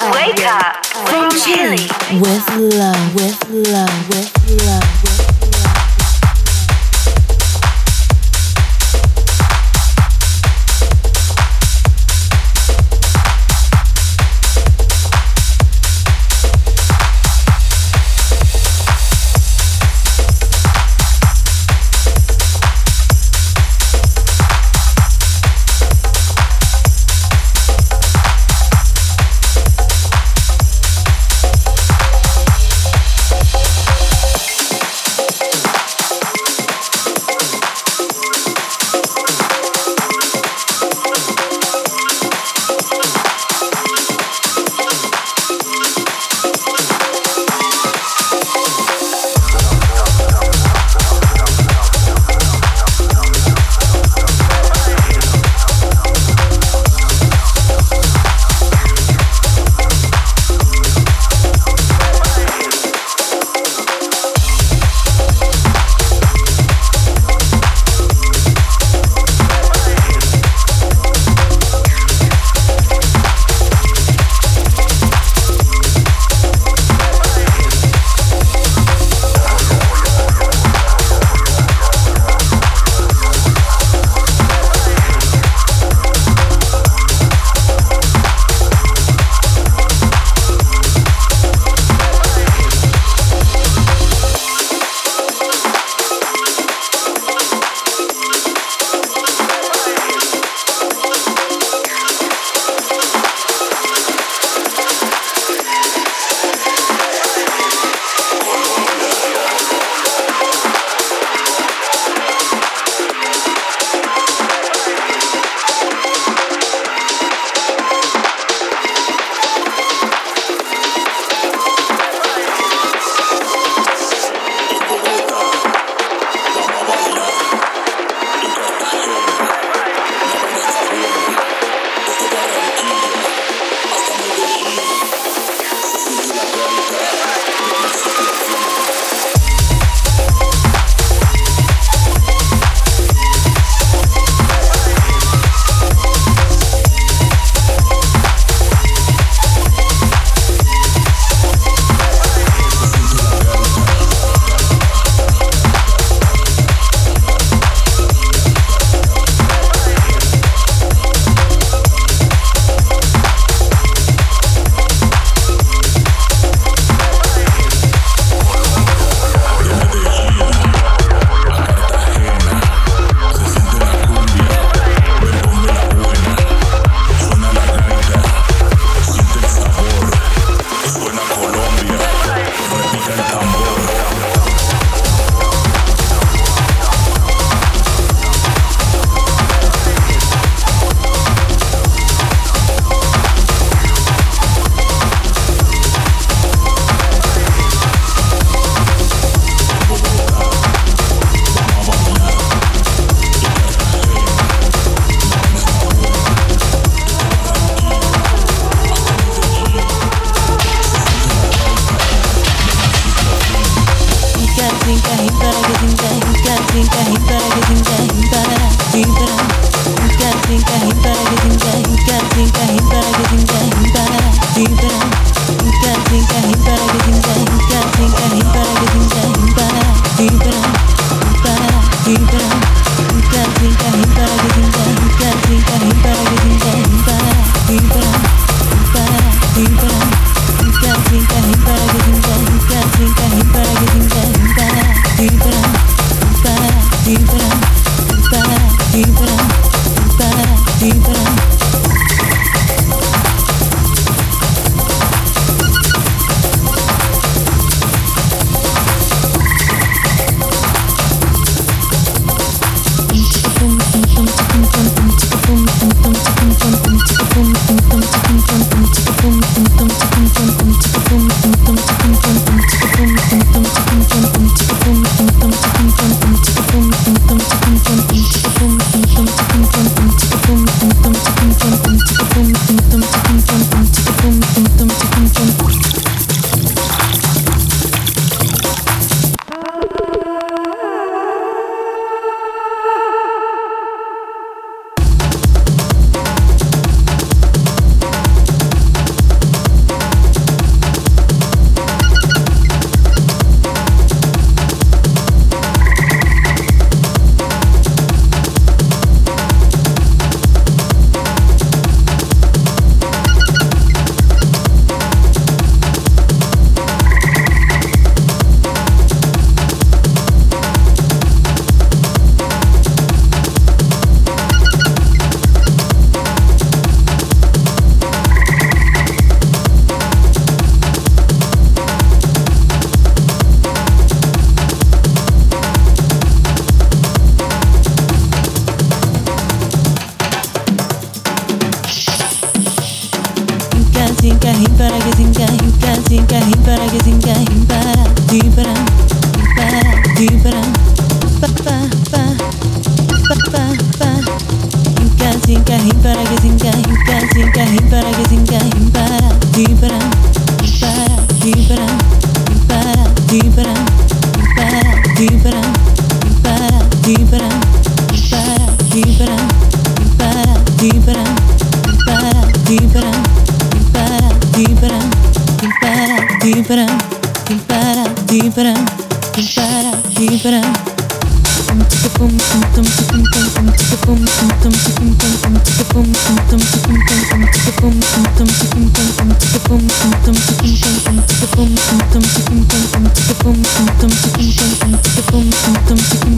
Wake up. From Chile with love, with love, with love, with tum tum tum tum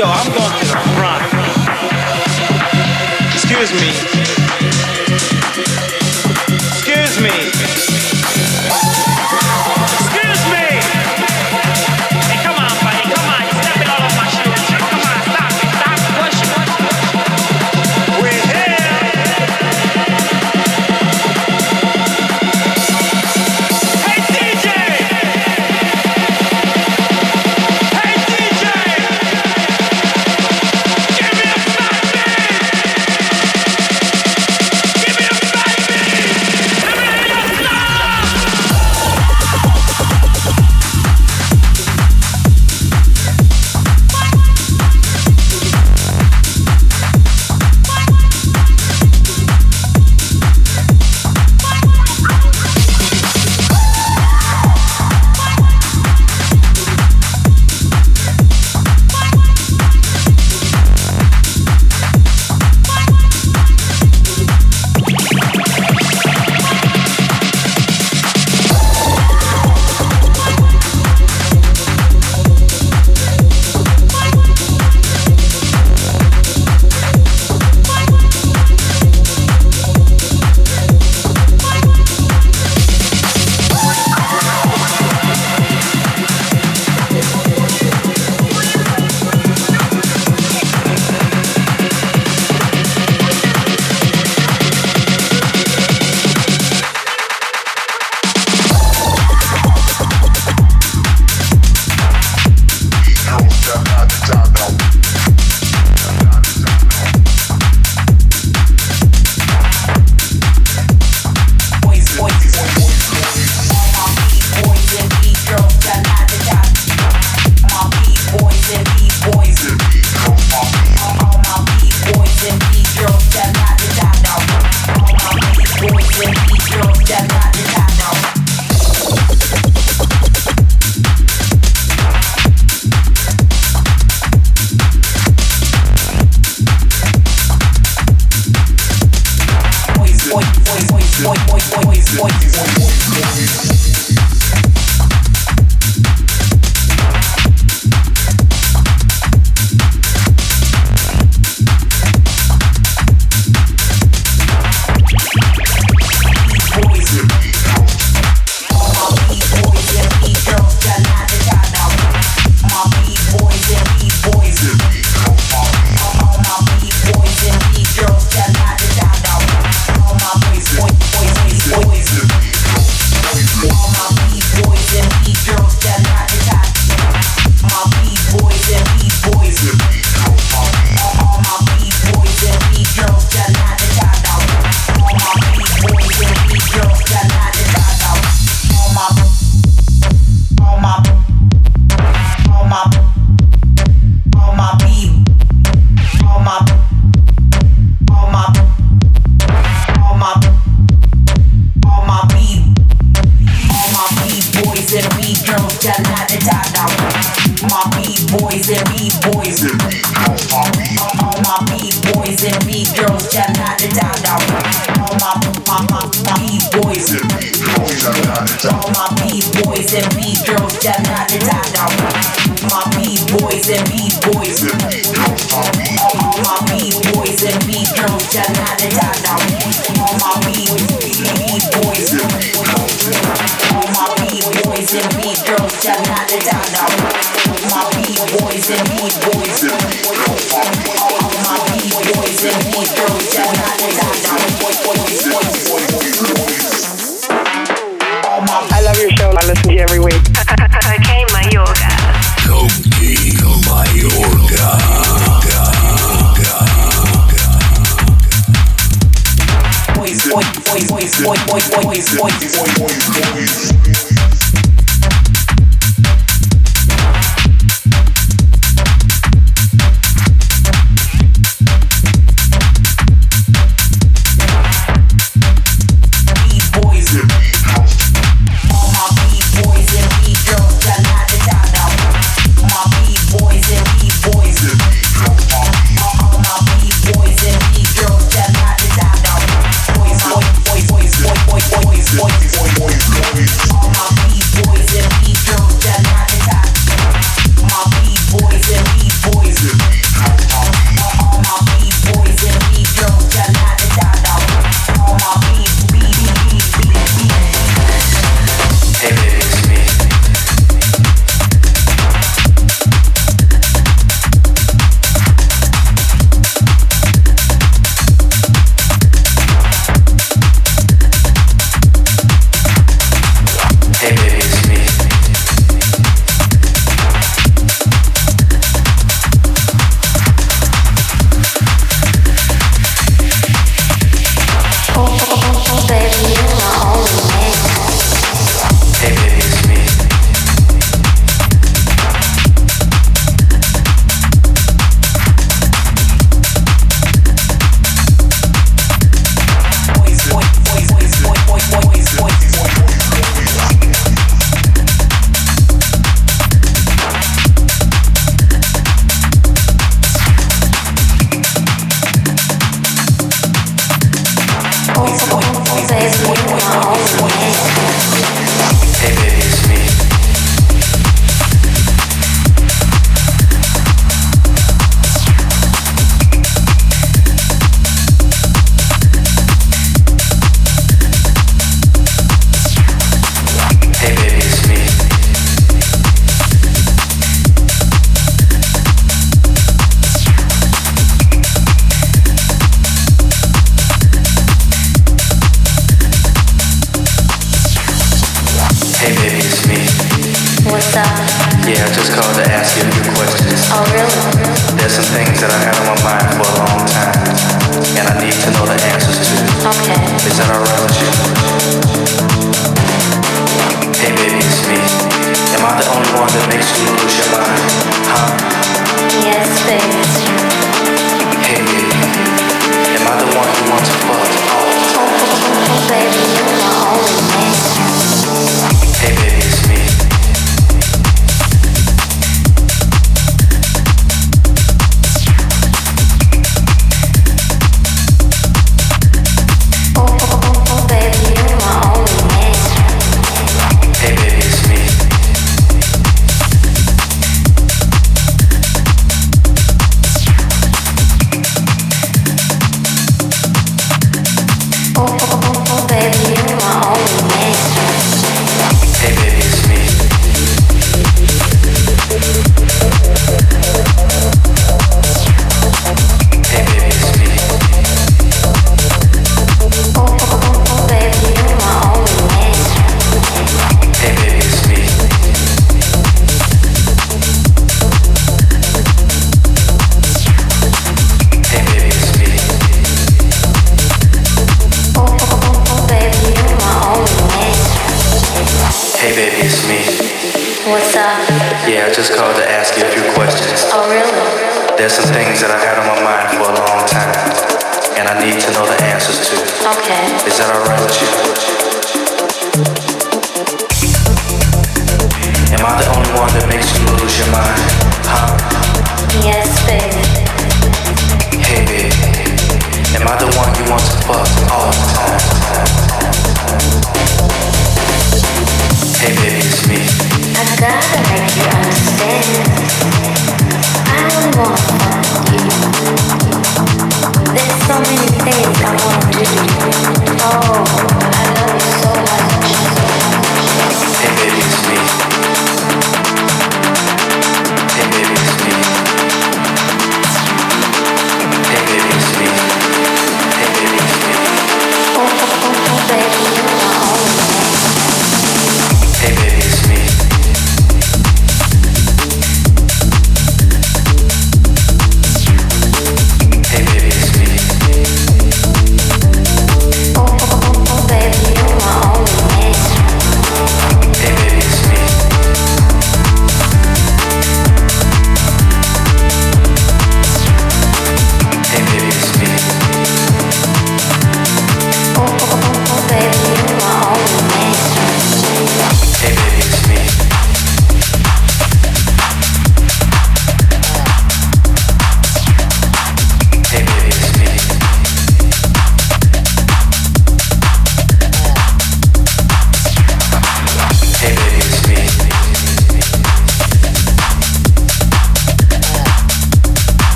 Yo, I'm going to the front. Excuse me. girls just had to down now.